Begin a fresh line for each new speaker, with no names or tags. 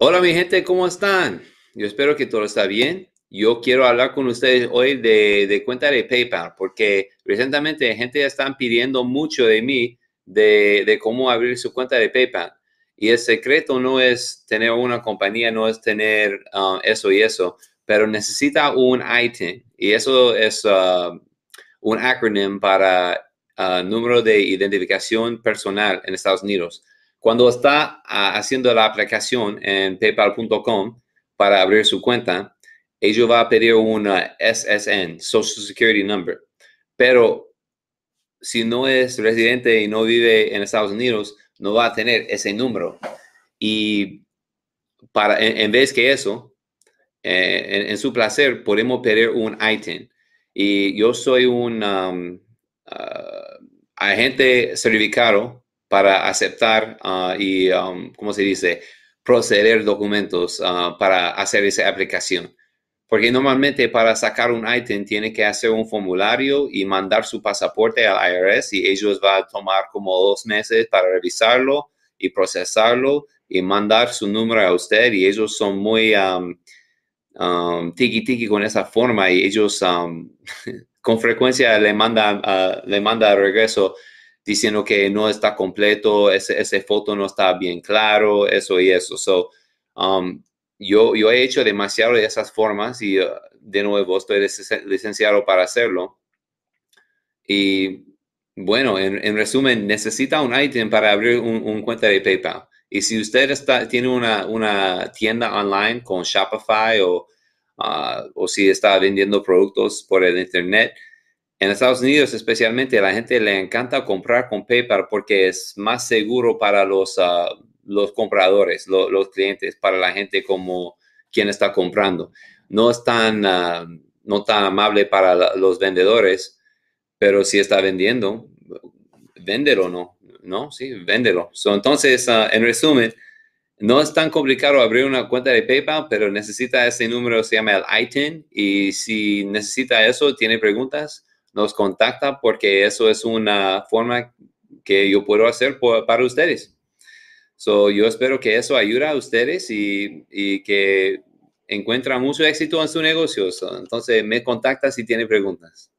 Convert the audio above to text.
Hola mi gente, ¿cómo están? Yo espero que todo está bien. Yo quiero hablar con ustedes hoy de, cuenta de PayPal porque recientemente gente están pidiendo mucho de mí de, cómo abrir su cuenta de PayPal. Y el secreto no es tener una compañía, no es tener uh, eso y eso, pero necesita un ITIN. Y eso es uh, un acrónimo para uh, número de identificación personal en Estados Unidos. Cuando está ah, haciendo la aplicación en paypal.com para abrir su cuenta, ellos va a pedir una SSN, Social Security Number. Pero si no es residente y no vive en Estados Unidos, no va a tener ese número. Y para, en, vez que eso, eh, en, su placer, podemos pedir un ITIN. Y yo soy un um, ah, agente certificado para aceptar uh, y, um, ¿cómo se dice?, proceder documentos uh, para hacer esa aplicación. Porque normalmente para sacar un item tiene que hacer un formulario y mandar su pasaporte al IRS y ellos van a tomar como dos meses para revisarlo y procesarlo y mandar su número a usted y ellos son muy um, um, tiki tiki con esa forma y ellos con frecuencia le mandan, uh, le manda regreso diciendo que no está completo, ese, ese foto no está bien claro, eso y eso. So, um, yo, yo he hecho demasiado de esas formas y uh, de nuevo estoy licenciado para hacerlo. Y bueno, en, resumen, necesita un item para abrir un, cuenta de PayPal. Y si usted está, tiene una, una tienda online con Shopify o, uh, o si está vendiendo productos por el Internet, en Estados Unidos especialmente la gente le encanta comprar con PayPal porque es más seguro para los, ah, los compradores, los clientes, para la gente como quien está comprando. No es tan, ah, no tan amable para los vendedores, pero si está vendiendo, véndelo, ¿no? ¿No? Sí, véndelo. entonces, ah, en resumen, no es tan complicado abrir una cuenta de PayPal, pero necesita ese número, se llama el ITIN, y si necesita eso, tiene preguntas, nos contacta porque eso es una forma que yo puedo hacer para ustedes. So, yo espero que eso ayude a ustedes y, que encuentran mucho éxito en su negocio. entonces, me contacta si tiene preguntas.